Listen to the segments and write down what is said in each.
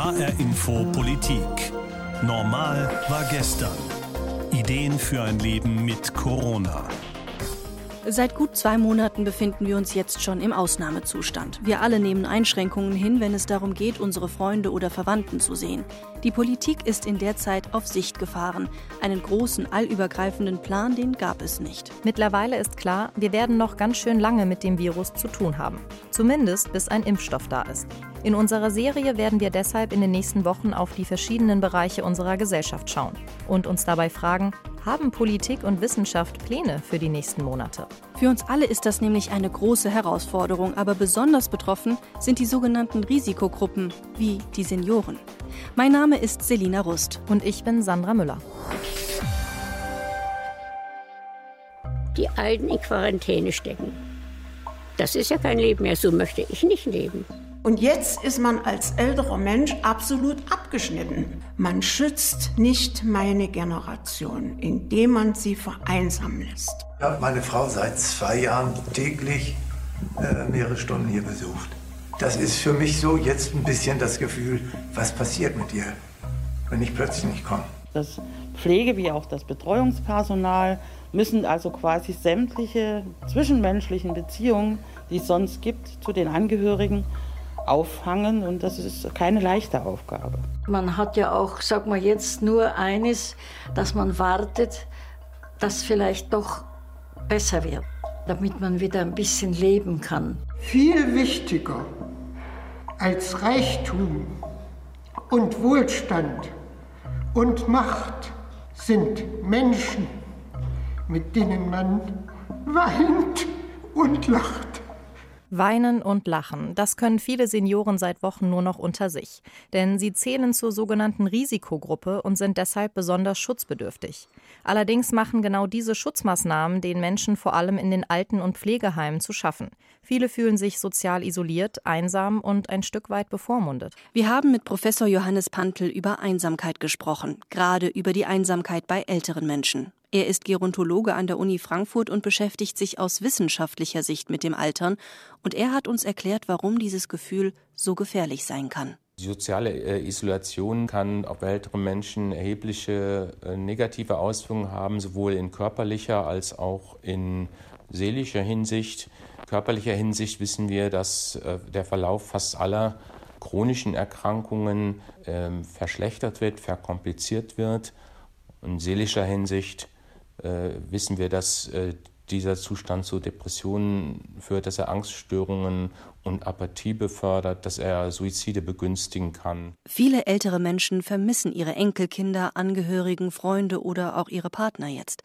HR Info Politik. Normal war gestern. Ideen für ein Leben mit Corona. Seit gut zwei Monaten befinden wir uns jetzt schon im Ausnahmezustand. Wir alle nehmen Einschränkungen hin, wenn es darum geht, unsere Freunde oder Verwandten zu sehen. Die Politik ist in der Zeit auf Sicht gefahren. Einen großen, allübergreifenden Plan, den gab es nicht. Mittlerweile ist klar, wir werden noch ganz schön lange mit dem Virus zu tun haben. Zumindest bis ein Impfstoff da ist. In unserer Serie werden wir deshalb in den nächsten Wochen auf die verschiedenen Bereiche unserer Gesellschaft schauen und uns dabei fragen, haben Politik und Wissenschaft Pläne für die nächsten Monate? Für uns alle ist das nämlich eine große Herausforderung, aber besonders betroffen sind die sogenannten Risikogruppen, wie die Senioren. Mein Name ist Selina Rust. Und ich bin Sandra Müller. Die Alten in Quarantäne stecken. Das ist ja kein Leben mehr, so möchte ich nicht leben. Und jetzt ist man als älterer Mensch absolut abgeschnitten. Man schützt nicht meine Generation, indem man sie vereinsamen lässt. Ich habe meine Frau seit zwei Jahren täglich äh, mehrere Stunden hier besucht. Das ist für mich so jetzt ein bisschen das Gefühl, was passiert mit dir, wenn ich plötzlich nicht komme. Das Pflege wie auch das Betreuungspersonal müssen also quasi sämtliche zwischenmenschlichen Beziehungen, die es sonst gibt, zu den Angehörigen auffangen und das ist keine leichte Aufgabe. Man hat ja auch, sag mal jetzt, nur eines, dass man wartet, dass vielleicht doch besser wird, damit man wieder ein bisschen leben kann. Viel wichtiger als Reichtum und Wohlstand und Macht sind Menschen, mit denen man weint und lacht. Weinen und lachen, das können viele Senioren seit Wochen nur noch unter sich. Denn sie zählen zur sogenannten Risikogruppe und sind deshalb besonders schutzbedürftig. Allerdings machen genau diese Schutzmaßnahmen den Menschen vor allem in den Alten- und Pflegeheimen zu schaffen. Viele fühlen sich sozial isoliert, einsam und ein Stück weit bevormundet. Wir haben mit Professor Johannes Pantel über Einsamkeit gesprochen, gerade über die Einsamkeit bei älteren Menschen. Er ist Gerontologe an der Uni Frankfurt und beschäftigt sich aus wissenschaftlicher Sicht mit dem Altern. Und er hat uns erklärt, warum dieses Gefühl so gefährlich sein kann. Die soziale äh, Isolation kann auf ältere Menschen erhebliche äh, negative Auswirkungen haben, sowohl in körperlicher als auch in seelischer Hinsicht. Körperlicher Hinsicht wissen wir, dass äh, der Verlauf fast aller chronischen Erkrankungen ähm, verschlechtert wird, verkompliziert wird. In seelischer Hinsicht wissen wir, dass äh, dieser Zustand zu Depressionen führt, dass er Angststörungen und Apathie befördert, dass er Suizide begünstigen kann. Viele ältere Menschen vermissen ihre Enkelkinder, Angehörigen, Freunde oder auch ihre Partner jetzt.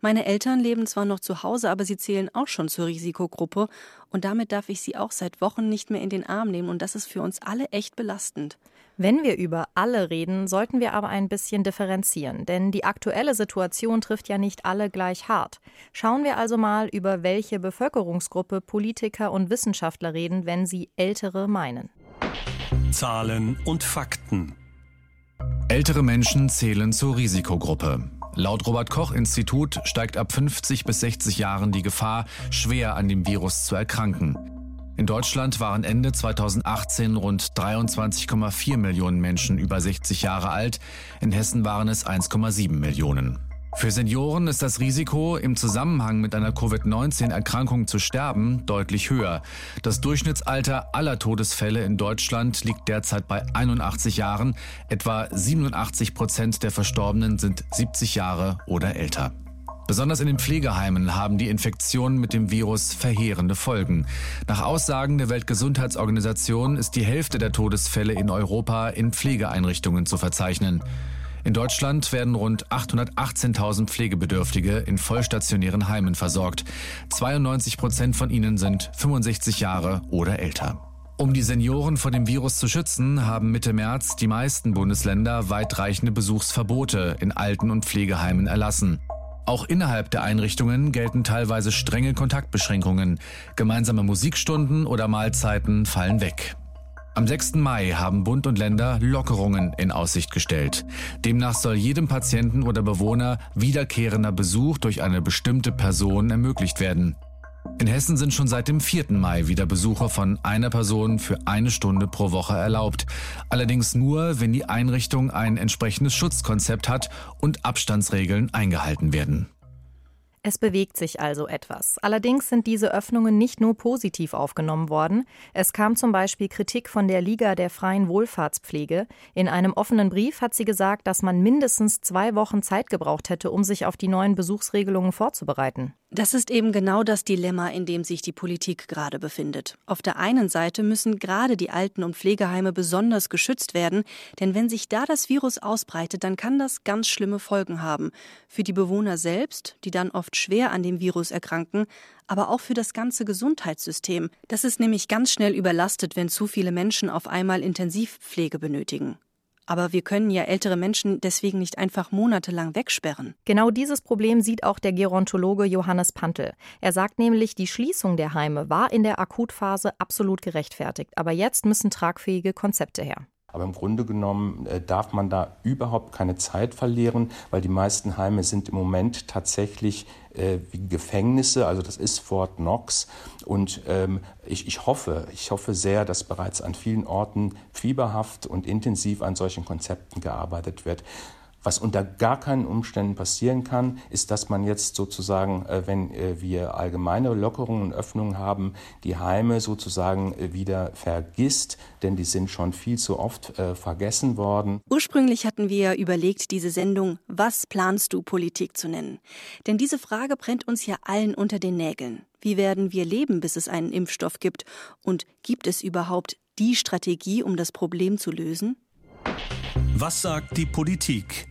Meine Eltern leben zwar noch zu Hause, aber sie zählen auch schon zur Risikogruppe und damit darf ich sie auch seit Wochen nicht mehr in den Arm nehmen und das ist für uns alle echt belastend. Wenn wir über alle reden, sollten wir aber ein bisschen differenzieren, denn die aktuelle Situation trifft ja nicht alle gleich hart. Schauen wir also mal, über welche Bevölkerungsgruppe Politiker und Wissenschaftler reden, wenn sie Ältere meinen. Zahlen und Fakten. Ältere Menschen zählen zur Risikogruppe. Laut Robert Koch Institut steigt ab 50 bis 60 Jahren die Gefahr, schwer an dem Virus zu erkranken. In Deutschland waren Ende 2018 rund 23,4 Millionen Menschen über 60 Jahre alt, in Hessen waren es 1,7 Millionen. Für Senioren ist das Risiko, im Zusammenhang mit einer Covid-19-Erkrankung zu sterben, deutlich höher. Das Durchschnittsalter aller Todesfälle in Deutschland liegt derzeit bei 81 Jahren. Etwa 87 Prozent der Verstorbenen sind 70 Jahre oder älter. Besonders in den Pflegeheimen haben die Infektionen mit dem Virus verheerende Folgen. Nach Aussagen der Weltgesundheitsorganisation ist die Hälfte der Todesfälle in Europa in Pflegeeinrichtungen zu verzeichnen. In Deutschland werden rund 818.000 Pflegebedürftige in vollstationären Heimen versorgt. 92 Prozent von ihnen sind 65 Jahre oder älter. Um die Senioren vor dem Virus zu schützen, haben Mitte März die meisten Bundesländer weitreichende Besuchsverbote in Alten- und Pflegeheimen erlassen. Auch innerhalb der Einrichtungen gelten teilweise strenge Kontaktbeschränkungen. Gemeinsame Musikstunden oder Mahlzeiten fallen weg. Am 6. Mai haben Bund und Länder Lockerungen in Aussicht gestellt. Demnach soll jedem Patienten oder Bewohner wiederkehrender Besuch durch eine bestimmte Person ermöglicht werden. In Hessen sind schon seit dem 4. Mai wieder Besuche von einer Person für eine Stunde pro Woche erlaubt. Allerdings nur, wenn die Einrichtung ein entsprechendes Schutzkonzept hat und Abstandsregeln eingehalten werden. Es bewegt sich also etwas. Allerdings sind diese Öffnungen nicht nur positiv aufgenommen worden. Es kam zum Beispiel Kritik von der Liga der freien Wohlfahrtspflege. In einem offenen Brief hat sie gesagt, dass man mindestens zwei Wochen Zeit gebraucht hätte, um sich auf die neuen Besuchsregelungen vorzubereiten. Das ist eben genau das Dilemma, in dem sich die Politik gerade befindet. Auf der einen Seite müssen gerade die Alten- und Pflegeheime besonders geschützt werden, denn wenn sich da das Virus ausbreitet, dann kann das ganz schlimme Folgen haben. Für die Bewohner selbst, die dann oft schwer an dem Virus erkranken, aber auch für das ganze Gesundheitssystem. Das ist nämlich ganz schnell überlastet, wenn zu viele Menschen auf einmal Intensivpflege benötigen. Aber wir können ja ältere Menschen deswegen nicht einfach monatelang wegsperren. Genau dieses Problem sieht auch der Gerontologe Johannes Pantel. Er sagt nämlich, die Schließung der Heime war in der Akutphase absolut gerechtfertigt. Aber jetzt müssen tragfähige Konzepte her. Aber im Grunde genommen äh, darf man da überhaupt keine Zeit verlieren, weil die meisten Heime sind im Moment tatsächlich äh, wie Gefängnisse. Also das ist Fort Knox. Und ähm, ich, ich hoffe, ich hoffe sehr, dass bereits an vielen Orten fieberhaft und intensiv an solchen Konzepten gearbeitet wird. Was unter gar keinen Umständen passieren kann, ist, dass man jetzt sozusagen, äh, wenn äh, wir allgemeine Lockerungen und Öffnungen haben, die Heime sozusagen äh, wieder vergisst, denn die sind schon viel zu oft vergessen worden. Ursprünglich hatten wir überlegt, diese Sendung Was planst du Politik zu nennen? Denn diese Frage brennt uns ja allen unter den Nägeln. Wie werden wir leben, bis es einen Impfstoff gibt? Und gibt es überhaupt die Strategie, um das Problem zu lösen? Was sagt die Politik?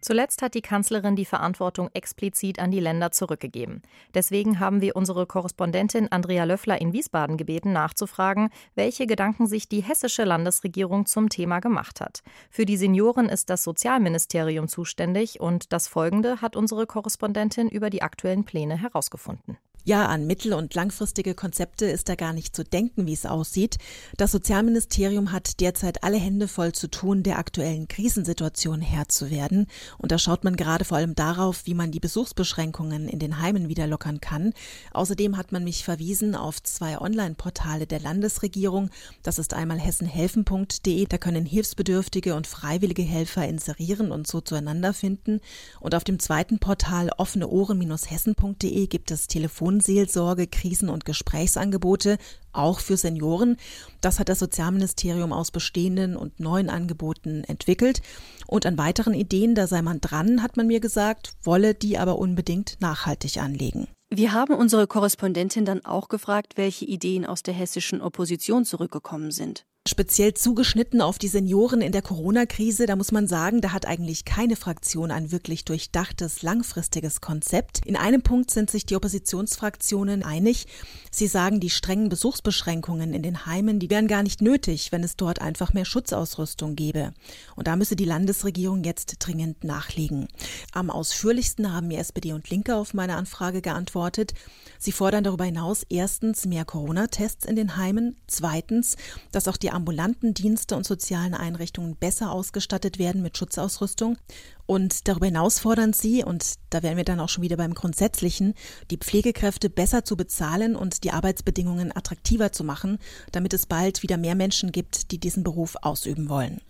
Zuletzt hat die Kanzlerin die Verantwortung explizit an die Länder zurückgegeben. Deswegen haben wir unsere Korrespondentin Andrea Löffler in Wiesbaden gebeten, nachzufragen, welche Gedanken sich die hessische Landesregierung zum Thema gemacht hat. Für die Senioren ist das Sozialministerium zuständig und das Folgende hat unsere Korrespondentin über die aktuellen Pläne herausgefunden. Ja, an mittel- und langfristige Konzepte ist da gar nicht zu denken, wie es aussieht. Das Sozialministerium hat derzeit alle Hände voll zu tun, der aktuellen Krisensituation Herr zu werden. Und da schaut man gerade vor allem darauf, wie man die Besuchsbeschränkungen in den Heimen wieder lockern kann. Außerdem hat man mich verwiesen auf zwei Online-Portale der Landesregierung. Das ist einmal hessenhelfen.de. Da können Hilfsbedürftige und freiwillige Helfer inserieren und so zueinander finden. Und auf dem zweiten Portal offene Ohren-hessen.de gibt es Telefon Telefonseelsorge, Krisen- und Gesprächsangebote, auch für Senioren. Das hat das Sozialministerium aus bestehenden und neuen Angeboten entwickelt. Und an weiteren Ideen, da sei man dran, hat man mir gesagt, wolle die aber unbedingt nachhaltig anlegen. Wir haben unsere Korrespondentin dann auch gefragt, welche Ideen aus der hessischen Opposition zurückgekommen sind speziell zugeschnitten auf die Senioren in der Corona-Krise. Da muss man sagen, da hat eigentlich keine Fraktion ein wirklich durchdachtes, langfristiges Konzept. In einem Punkt sind sich die Oppositionsfraktionen einig. Sie sagen, die strengen Besuchsbeschränkungen in den Heimen, die wären gar nicht nötig, wenn es dort einfach mehr Schutzausrüstung gäbe. Und da müsse die Landesregierung jetzt dringend nachlegen. Am ausführlichsten haben mir SPD und Linke auf meine Anfrage geantwortet. Sie fordern darüber hinaus erstens mehr Corona-Tests in den Heimen, zweitens, dass auch die ambulanten Dienste und sozialen Einrichtungen besser ausgestattet werden mit Schutzausrüstung. Und darüber hinaus fordern sie, und da wären wir dann auch schon wieder beim Grundsätzlichen, die Pflegekräfte besser zu bezahlen und die Arbeitsbedingungen attraktiver zu machen, damit es bald wieder mehr Menschen gibt, die diesen Beruf ausüben wollen.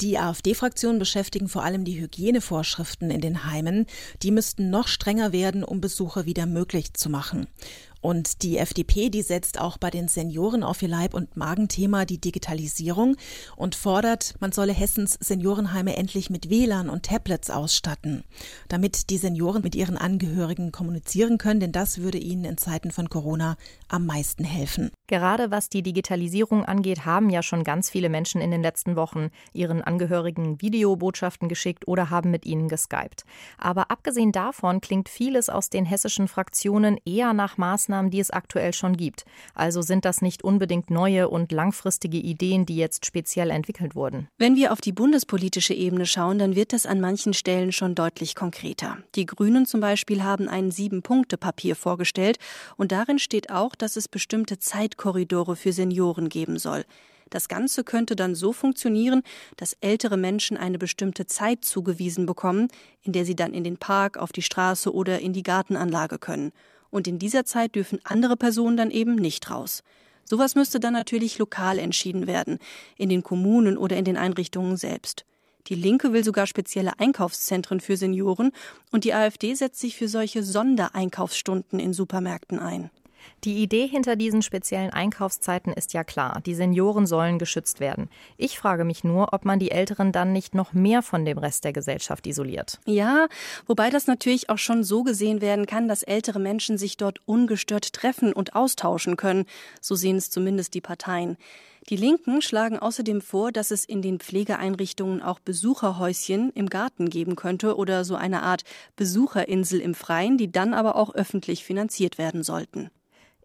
Die AfD-Fraktion beschäftigen vor allem die Hygienevorschriften in den Heimen. Die müssten noch strenger werden, um Besuche wieder möglich zu machen. Und die FDP, die setzt auch bei den Senioren auf ihr Leib- und Magenthema die Digitalisierung und fordert, man solle Hessens Seniorenheime endlich mit WLAN und Tablets ausstatten, damit die Senioren mit ihren Angehörigen kommunizieren können, denn das würde ihnen in Zeiten von Corona am meisten helfen. Gerade was die Digitalisierung angeht, haben ja schon ganz viele Menschen in den letzten Wochen ihren Angehörigen Videobotschaften geschickt oder haben mit ihnen geskypt. Aber abgesehen davon klingt vieles aus den hessischen Fraktionen eher nach Maßnahmen, die es aktuell schon gibt. Also sind das nicht unbedingt neue und langfristige Ideen, die jetzt speziell entwickelt wurden. Wenn wir auf die bundespolitische Ebene schauen, dann wird das an manchen Stellen schon deutlich konkreter. Die Grünen zum Beispiel haben ein Sieben-Punkte-Papier vorgestellt und darin steht auch, dass es bestimmte Zeitkorridore für Senioren geben soll. Das Ganze könnte dann so funktionieren, dass ältere Menschen eine bestimmte Zeit zugewiesen bekommen, in der sie dann in den Park, auf die Straße oder in die Gartenanlage können. Und in dieser Zeit dürfen andere Personen dann eben nicht raus. Sowas müsste dann natürlich lokal entschieden werden, in den Kommunen oder in den Einrichtungen selbst. Die Linke will sogar spezielle Einkaufszentren für Senioren und die AfD setzt sich für solche Sondereinkaufsstunden in Supermärkten ein. Die Idee hinter diesen speziellen Einkaufszeiten ist ja klar. Die Senioren sollen geschützt werden. Ich frage mich nur, ob man die Älteren dann nicht noch mehr von dem Rest der Gesellschaft isoliert. Ja, wobei das natürlich auch schon so gesehen werden kann, dass ältere Menschen sich dort ungestört treffen und austauschen können. So sehen es zumindest die Parteien. Die Linken schlagen außerdem vor, dass es in den Pflegeeinrichtungen auch Besucherhäuschen im Garten geben könnte oder so eine Art Besucherinsel im Freien, die dann aber auch öffentlich finanziert werden sollten.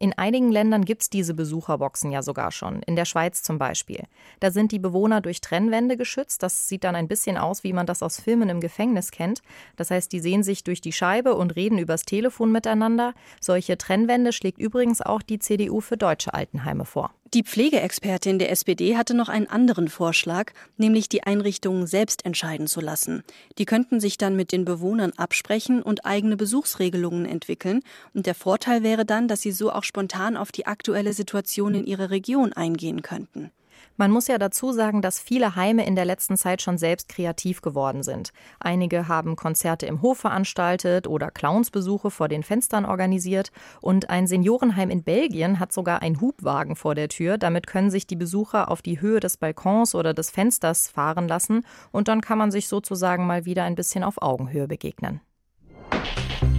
In einigen Ländern gibt es diese Besucherboxen ja sogar schon, in der Schweiz zum Beispiel. Da sind die Bewohner durch Trennwände geschützt. Das sieht dann ein bisschen aus, wie man das aus Filmen im Gefängnis kennt. Das heißt, die sehen sich durch die Scheibe und reden übers Telefon miteinander. Solche Trennwände schlägt übrigens auch die CDU für deutsche Altenheime vor. Die Pflegeexpertin der SPD hatte noch einen anderen Vorschlag, nämlich die Einrichtungen selbst entscheiden zu lassen. Die könnten sich dann mit den Bewohnern absprechen und eigene Besuchsregelungen entwickeln. Und der Vorteil wäre dann, dass sie so auch spontan auf die aktuelle Situation in ihrer Region eingehen könnten. Man muss ja dazu sagen, dass viele Heime in der letzten Zeit schon selbst kreativ geworden sind. Einige haben Konzerte im Hof veranstaltet oder Clownsbesuche vor den Fenstern organisiert und ein Seniorenheim in Belgien hat sogar einen Hubwagen vor der Tür. Damit können sich die Besucher auf die Höhe des Balkons oder des Fensters fahren lassen und dann kann man sich sozusagen mal wieder ein bisschen auf Augenhöhe begegnen.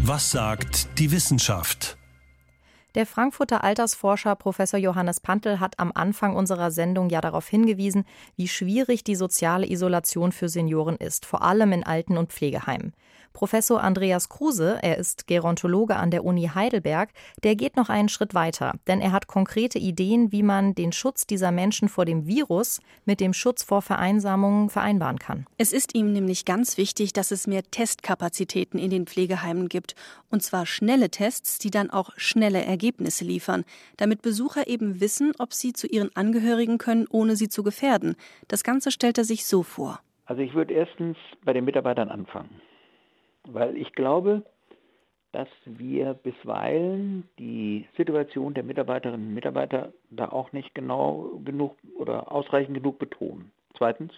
Was sagt die Wissenschaft? Der Frankfurter Altersforscher Professor Johannes Pantel hat am Anfang unserer Sendung ja darauf hingewiesen, wie schwierig die soziale Isolation für Senioren ist, vor allem in Alten- und Pflegeheimen. Professor Andreas Kruse, er ist Gerontologe an der Uni Heidelberg, der geht noch einen Schritt weiter, denn er hat konkrete Ideen, wie man den Schutz dieser Menschen vor dem Virus mit dem Schutz vor Vereinsamungen vereinbaren kann. Es ist ihm nämlich ganz wichtig, dass es mehr Testkapazitäten in den Pflegeheimen gibt, und zwar schnelle Tests, die dann auch schnelle Ergebnisse liefern, damit Besucher eben wissen, ob sie zu ihren Angehörigen können, ohne sie zu gefährden. Das Ganze stellt er sich so vor. Also ich würde erstens bei den Mitarbeitern anfangen weil ich glaube, dass wir bisweilen die Situation der Mitarbeiterinnen und Mitarbeiter da auch nicht genau genug oder ausreichend genug betonen. Zweitens,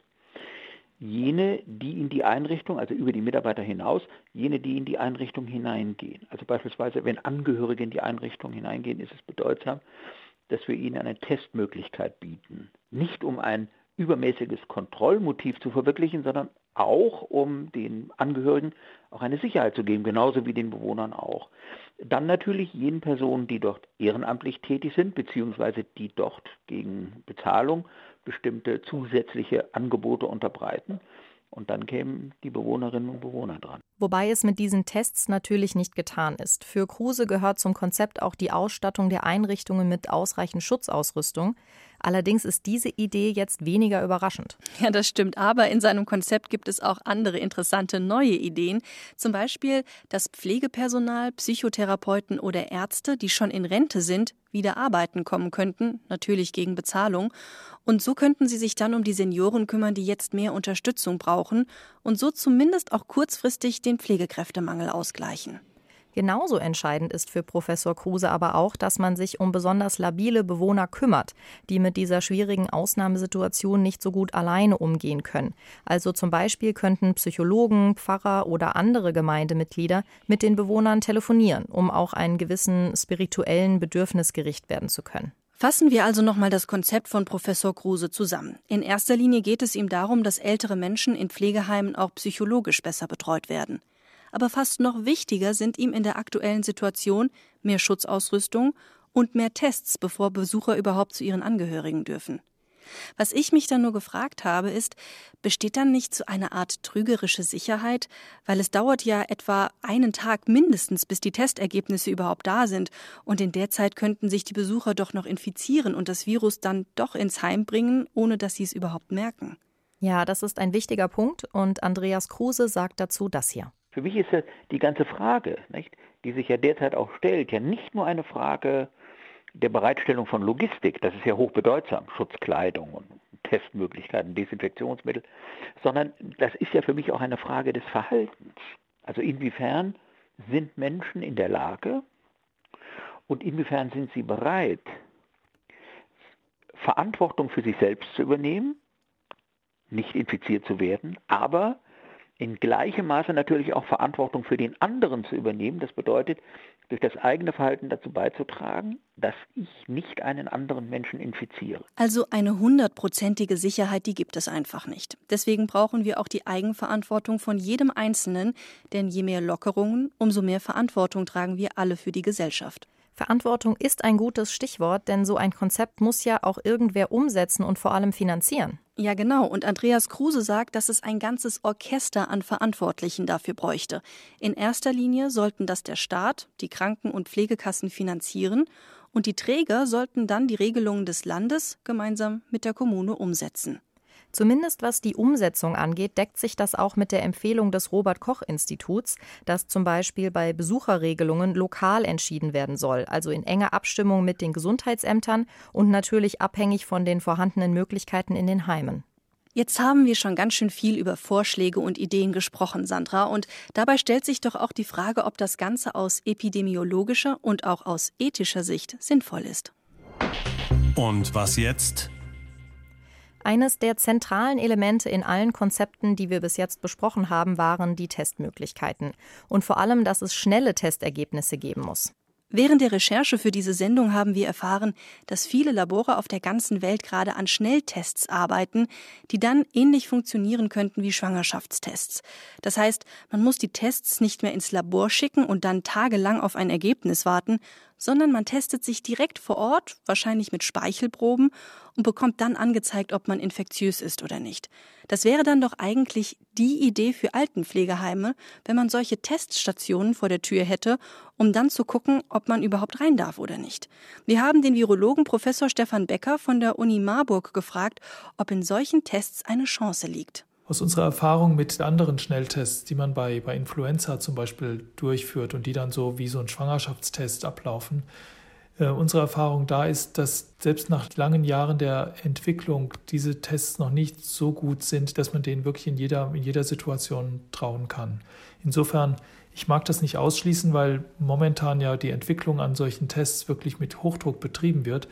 jene, die in die Einrichtung, also über die Mitarbeiter hinaus, jene, die in die Einrichtung hineingehen. Also beispielsweise, wenn Angehörige in die Einrichtung hineingehen, ist es bedeutsam, dass wir ihnen eine Testmöglichkeit bieten. Nicht um ein übermäßiges Kontrollmotiv zu verwirklichen, sondern auch um den Angehörigen auch eine Sicherheit zu geben, genauso wie den Bewohnern auch. Dann natürlich jenen Personen, die dort ehrenamtlich tätig sind, beziehungsweise die dort gegen Bezahlung bestimmte zusätzliche Angebote unterbreiten. Und dann kämen die Bewohnerinnen und Bewohner dran. Wobei es mit diesen Tests natürlich nicht getan ist. Für Kruse gehört zum Konzept auch die Ausstattung der Einrichtungen mit ausreichend Schutzausrüstung. Allerdings ist diese Idee jetzt weniger überraschend. Ja, das stimmt. Aber in seinem Konzept gibt es auch andere interessante neue Ideen. Zum Beispiel, dass Pflegepersonal, Psychotherapeuten oder Ärzte, die schon in Rente sind, wieder arbeiten kommen könnten, natürlich gegen Bezahlung. Und so könnten sie sich dann um die Senioren kümmern, die jetzt mehr Unterstützung brauchen und so zumindest auch kurzfristig den Pflegekräftemangel ausgleichen. Genauso entscheidend ist für Professor Kruse aber auch, dass man sich um besonders labile Bewohner kümmert, die mit dieser schwierigen Ausnahmesituation nicht so gut alleine umgehen können. Also zum Beispiel könnten Psychologen, Pfarrer oder andere Gemeindemitglieder mit den Bewohnern telefonieren, um auch einen gewissen spirituellen Bedürfnis gerecht werden zu können. Fassen wir also nochmal das Konzept von Professor Kruse zusammen. In erster Linie geht es ihm darum, dass ältere Menschen in Pflegeheimen auch psychologisch besser betreut werden aber fast noch wichtiger sind ihm in der aktuellen Situation mehr Schutzausrüstung und mehr Tests, bevor Besucher überhaupt zu ihren Angehörigen dürfen. Was ich mich dann nur gefragt habe, ist, besteht dann nicht so eine Art trügerische Sicherheit? Weil es dauert ja etwa einen Tag mindestens, bis die Testergebnisse überhaupt da sind. Und in der Zeit könnten sich die Besucher doch noch infizieren und das Virus dann doch ins Heim bringen, ohne dass sie es überhaupt merken. Ja, das ist ein wichtiger Punkt und Andreas Kruse sagt dazu das hier. Für mich ist ja die ganze Frage, nicht, die sich ja derzeit auch stellt, ja nicht nur eine Frage der Bereitstellung von Logistik, das ist ja hochbedeutsam, Schutzkleidung und Testmöglichkeiten, Desinfektionsmittel, sondern das ist ja für mich auch eine Frage des Verhaltens. Also inwiefern sind Menschen in der Lage, Und inwiefern sind sie bereit, Verantwortung für sich selbst zu übernehmen, nicht infiziert zu werden, aber in gleichem Maße natürlich auch Verantwortung für den anderen zu übernehmen. Das bedeutet, durch das eigene Verhalten dazu beizutragen, dass ich nicht einen anderen Menschen infiziere. Also eine hundertprozentige Sicherheit, die gibt es einfach nicht. Deswegen brauchen wir auch die Eigenverantwortung von jedem Einzelnen, denn je mehr Lockerungen, umso mehr Verantwortung tragen wir alle für die Gesellschaft. Verantwortung ist ein gutes Stichwort, denn so ein Konzept muss ja auch irgendwer umsetzen und vor allem finanzieren. Ja, genau. Und Andreas Kruse sagt, dass es ein ganzes Orchester an Verantwortlichen dafür bräuchte. In erster Linie sollten das der Staat, die Kranken- und Pflegekassen finanzieren und die Träger sollten dann die Regelungen des Landes gemeinsam mit der Kommune umsetzen. Zumindest was die Umsetzung angeht, deckt sich das auch mit der Empfehlung des Robert Koch Instituts, dass zum Beispiel bei Besucherregelungen lokal entschieden werden soll, also in enger Abstimmung mit den Gesundheitsämtern und natürlich abhängig von den vorhandenen Möglichkeiten in den Heimen. Jetzt haben wir schon ganz schön viel über Vorschläge und Ideen gesprochen, Sandra, und dabei stellt sich doch auch die Frage, ob das Ganze aus epidemiologischer und auch aus ethischer Sicht sinnvoll ist. Und was jetzt? Eines der zentralen Elemente in allen Konzepten, die wir bis jetzt besprochen haben, waren die Testmöglichkeiten. Und vor allem, dass es schnelle Testergebnisse geben muss. Während der Recherche für diese Sendung haben wir erfahren, dass viele Labore auf der ganzen Welt gerade an Schnelltests arbeiten, die dann ähnlich funktionieren könnten wie Schwangerschaftstests. Das heißt, man muss die Tests nicht mehr ins Labor schicken und dann tagelang auf ein Ergebnis warten, sondern man testet sich direkt vor Ort, wahrscheinlich mit Speichelproben, und bekommt dann angezeigt, ob man infektiös ist oder nicht. Das wäre dann doch eigentlich die Idee für Altenpflegeheime, wenn man solche Teststationen vor der Tür hätte, um dann zu gucken, ob man überhaupt rein darf oder nicht. Wir haben den Virologen Professor Stefan Becker von der Uni Marburg gefragt, ob in solchen Tests eine Chance liegt. Aus unserer Erfahrung mit anderen Schnelltests, die man bei, bei Influenza zum Beispiel durchführt und die dann so wie so ein Schwangerschaftstest ablaufen, äh, unsere Erfahrung da ist, dass selbst nach langen Jahren der Entwicklung diese Tests noch nicht so gut sind, dass man denen wirklich in jeder, in jeder Situation trauen kann. Insofern, ich mag das nicht ausschließen, weil momentan ja die Entwicklung an solchen Tests wirklich mit Hochdruck betrieben wird.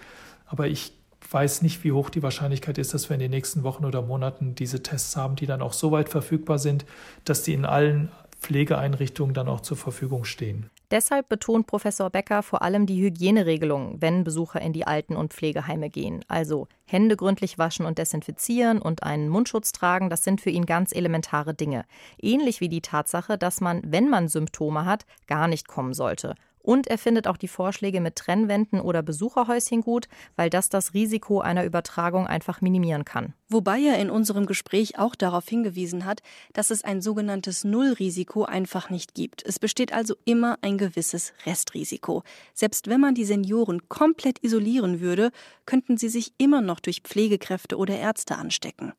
Aber ich weiß nicht, wie hoch die Wahrscheinlichkeit ist, dass wir in den nächsten Wochen oder Monaten diese Tests haben, die dann auch so weit verfügbar sind, dass die in allen Pflegeeinrichtungen dann auch zur Verfügung stehen. Deshalb betont Professor Becker vor allem die Hygieneregelungen, wenn Besucher in die Alten- und Pflegeheime gehen. Also Hände gründlich waschen und desinfizieren und einen Mundschutz tragen, das sind für ihn ganz elementare Dinge. Ähnlich wie die Tatsache, dass man, wenn man Symptome hat, gar nicht kommen sollte und er findet auch die Vorschläge mit Trennwänden oder Besucherhäuschen gut, weil das das Risiko einer Übertragung einfach minimieren kann. Wobei er in unserem Gespräch auch darauf hingewiesen hat, dass es ein sogenanntes Nullrisiko einfach nicht gibt. Es besteht also immer ein gewisses Restrisiko. Selbst wenn man die Senioren komplett isolieren würde, könnten sie sich immer noch durch Pflegekräfte oder Ärzte anstecken.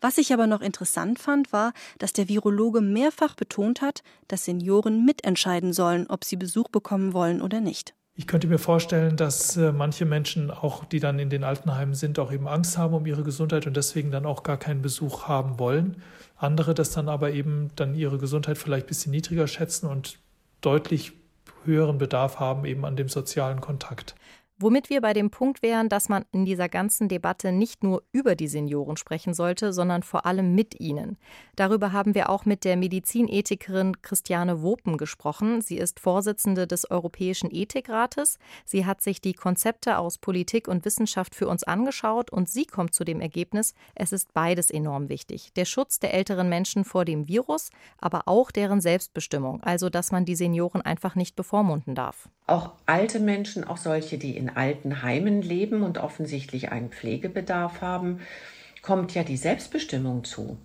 Was ich aber noch interessant fand, war, dass der Virologe mehrfach betont hat, dass Senioren mitentscheiden sollen, ob sie Besuch bekommen wollen oder nicht. Ich könnte mir vorstellen, dass äh, manche Menschen, auch die dann in den Altenheimen sind, auch eben Angst haben um ihre Gesundheit und deswegen dann auch gar keinen Besuch haben wollen. Andere das dann aber eben dann ihre Gesundheit vielleicht ein bisschen niedriger schätzen und deutlich höheren Bedarf haben eben an dem sozialen Kontakt. Womit wir bei dem Punkt wären, dass man in dieser ganzen Debatte nicht nur über die Senioren sprechen sollte, sondern vor allem mit ihnen. Darüber haben wir auch mit der Medizinethikerin Christiane Wopen gesprochen. Sie ist Vorsitzende des Europäischen Ethikrates. Sie hat sich die Konzepte aus Politik und Wissenschaft für uns angeschaut und sie kommt zu dem Ergebnis, es ist beides enorm wichtig. Der Schutz der älteren Menschen vor dem Virus, aber auch deren Selbstbestimmung, also dass man die Senioren einfach nicht bevormunden darf. Auch alte Menschen, auch solche, die in alten Heimen leben und offensichtlich einen Pflegebedarf haben, kommt ja die Selbstbestimmung zu.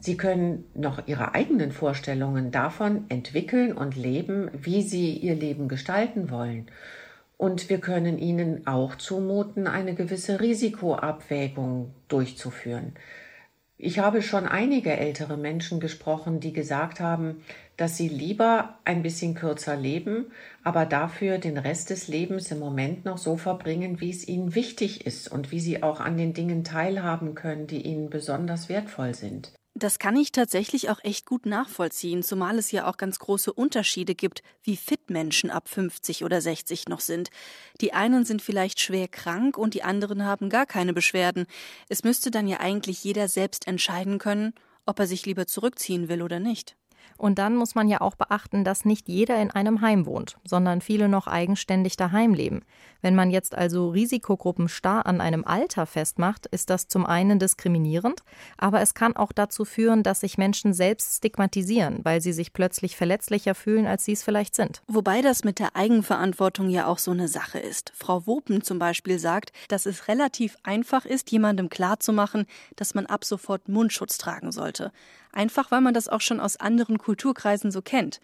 Sie können noch ihre eigenen Vorstellungen davon entwickeln und leben, wie sie ihr Leben gestalten wollen. Und wir können ihnen auch zumuten, eine gewisse Risikoabwägung durchzuführen. Ich habe schon einige ältere Menschen gesprochen, die gesagt haben, dass sie lieber ein bisschen kürzer leben, aber dafür den Rest des Lebens im Moment noch so verbringen, wie es ihnen wichtig ist und wie sie auch an den Dingen teilhaben können, die ihnen besonders wertvoll sind. Das kann ich tatsächlich auch echt gut nachvollziehen, zumal es ja auch ganz große Unterschiede gibt, wie fit Menschen ab 50 oder 60 noch sind. Die einen sind vielleicht schwer krank und die anderen haben gar keine Beschwerden. Es müsste dann ja eigentlich jeder selbst entscheiden können, ob er sich lieber zurückziehen will oder nicht. Und dann muss man ja auch beachten, dass nicht jeder in einem Heim wohnt, sondern viele noch eigenständig daheim leben. Wenn man jetzt also Risikogruppen starr an einem Alter festmacht, ist das zum einen diskriminierend, aber es kann auch dazu führen, dass sich Menschen selbst stigmatisieren, weil sie sich plötzlich verletzlicher fühlen, als sie es vielleicht sind. Wobei das mit der Eigenverantwortung ja auch so eine Sache ist. Frau Wopen zum Beispiel sagt, dass es relativ einfach ist, jemandem klarzumachen, dass man ab sofort Mundschutz tragen sollte einfach weil man das auch schon aus anderen Kulturkreisen so kennt.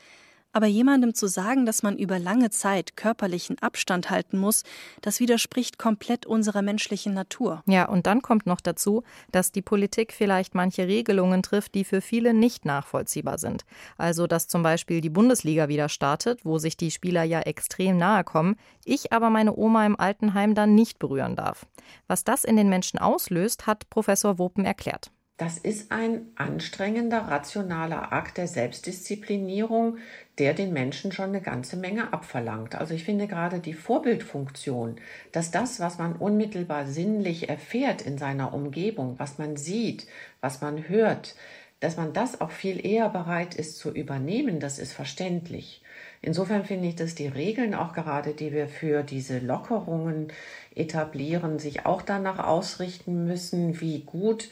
Aber jemandem zu sagen, dass man über lange Zeit körperlichen Abstand halten muss, das widerspricht komplett unserer menschlichen Natur. Ja, und dann kommt noch dazu, dass die Politik vielleicht manche Regelungen trifft, die für viele nicht nachvollziehbar sind. Also, dass zum Beispiel die Bundesliga wieder startet, wo sich die Spieler ja extrem nahe kommen, ich aber meine Oma im Altenheim dann nicht berühren darf. Was das in den Menschen auslöst, hat Professor Wopen erklärt. Das ist ein anstrengender, rationaler Akt der Selbstdisziplinierung, der den Menschen schon eine ganze Menge abverlangt. Also ich finde gerade die Vorbildfunktion, dass das, was man unmittelbar sinnlich erfährt in seiner Umgebung, was man sieht, was man hört, dass man das auch viel eher bereit ist zu übernehmen, das ist verständlich. Insofern finde ich, dass die Regeln auch gerade, die wir für diese Lockerungen etablieren, sich auch danach ausrichten müssen, wie gut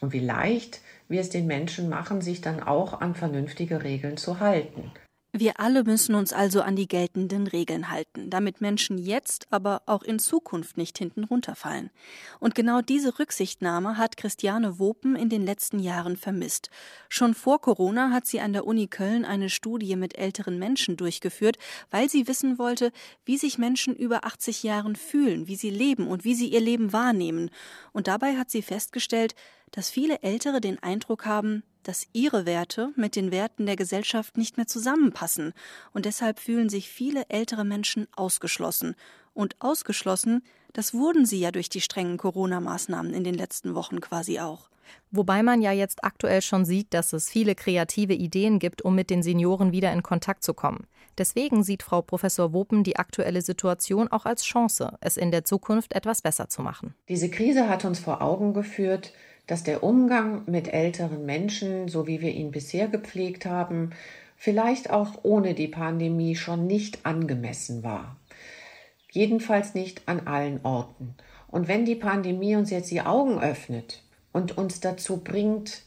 und wie leicht wir es den Menschen machen, sich dann auch an vernünftige Regeln zu halten. Wir alle müssen uns also an die geltenden Regeln halten, damit Menschen jetzt, aber auch in Zukunft nicht hinten runterfallen. Und genau diese Rücksichtnahme hat Christiane Wopen in den letzten Jahren vermisst. Schon vor Corona hat sie an der Uni Köln eine Studie mit älteren Menschen durchgeführt, weil sie wissen wollte, wie sich Menschen über 80 Jahren fühlen, wie sie leben und wie sie ihr Leben wahrnehmen. Und dabei hat sie festgestellt, dass viele Ältere den Eindruck haben, dass ihre Werte mit den Werten der Gesellschaft nicht mehr zusammenpassen, und deshalb fühlen sich viele ältere Menschen ausgeschlossen. Und ausgeschlossen, das wurden sie ja durch die strengen Corona-Maßnahmen in den letzten Wochen quasi auch. Wobei man ja jetzt aktuell schon sieht, dass es viele kreative Ideen gibt, um mit den Senioren wieder in Kontakt zu kommen. Deswegen sieht Frau Professor Wopen die aktuelle Situation auch als Chance, es in der Zukunft etwas besser zu machen. Diese Krise hat uns vor Augen geführt, dass der Umgang mit älteren Menschen, so wie wir ihn bisher gepflegt haben, vielleicht auch ohne die Pandemie schon nicht angemessen war. Jedenfalls nicht an allen Orten. Und wenn die Pandemie uns jetzt die Augen öffnet und uns dazu bringt,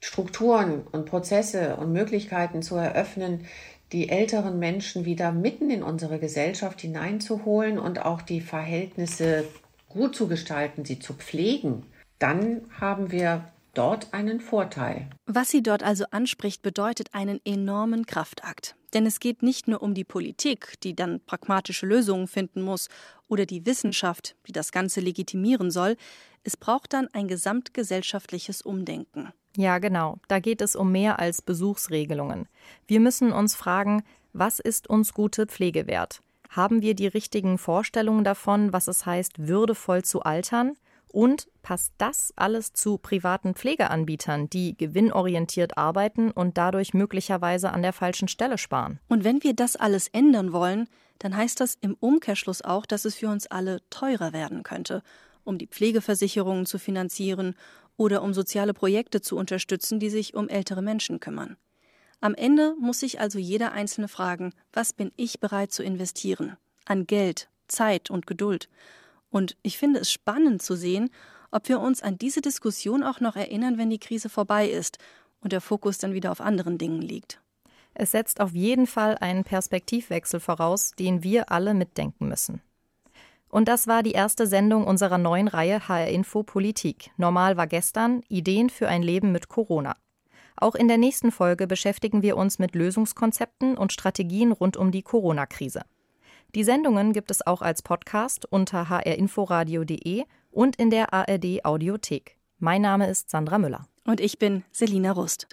Strukturen und Prozesse und Möglichkeiten zu eröffnen, die älteren Menschen wieder mitten in unsere Gesellschaft hineinzuholen und auch die Verhältnisse gut zu gestalten, sie zu pflegen, dann haben wir dort einen Vorteil. Was sie dort also anspricht, bedeutet einen enormen Kraftakt. Denn es geht nicht nur um die Politik, die dann pragmatische Lösungen finden muss, oder die Wissenschaft, die das Ganze legitimieren soll. Es braucht dann ein gesamtgesellschaftliches Umdenken. Ja, genau. Da geht es um mehr als Besuchsregelungen. Wir müssen uns fragen, was ist uns gute Pflege wert? Haben wir die richtigen Vorstellungen davon, was es heißt, würdevoll zu altern? Und passt das alles zu privaten Pflegeanbietern, die gewinnorientiert arbeiten und dadurch möglicherweise an der falschen Stelle sparen? Und wenn wir das alles ändern wollen, dann heißt das im Umkehrschluss auch, dass es für uns alle teurer werden könnte, um die Pflegeversicherungen zu finanzieren oder um soziale Projekte zu unterstützen, die sich um ältere Menschen kümmern. Am Ende muss sich also jeder Einzelne fragen, was bin ich bereit zu investieren? An Geld, Zeit und Geduld. Und ich finde es spannend zu sehen, ob wir uns an diese Diskussion auch noch erinnern, wenn die Krise vorbei ist und der Fokus dann wieder auf anderen Dingen liegt. Es setzt auf jeden Fall einen Perspektivwechsel voraus, den wir alle mitdenken müssen. Und das war die erste Sendung unserer neuen Reihe HR Info Politik. Normal war gestern Ideen für ein Leben mit Corona. Auch in der nächsten Folge beschäftigen wir uns mit Lösungskonzepten und Strategien rund um die Corona-Krise. Die Sendungen gibt es auch als Podcast unter hrinforadio.de und in der ARD Audiothek. Mein Name ist Sandra Müller. Und ich bin Selina Rust.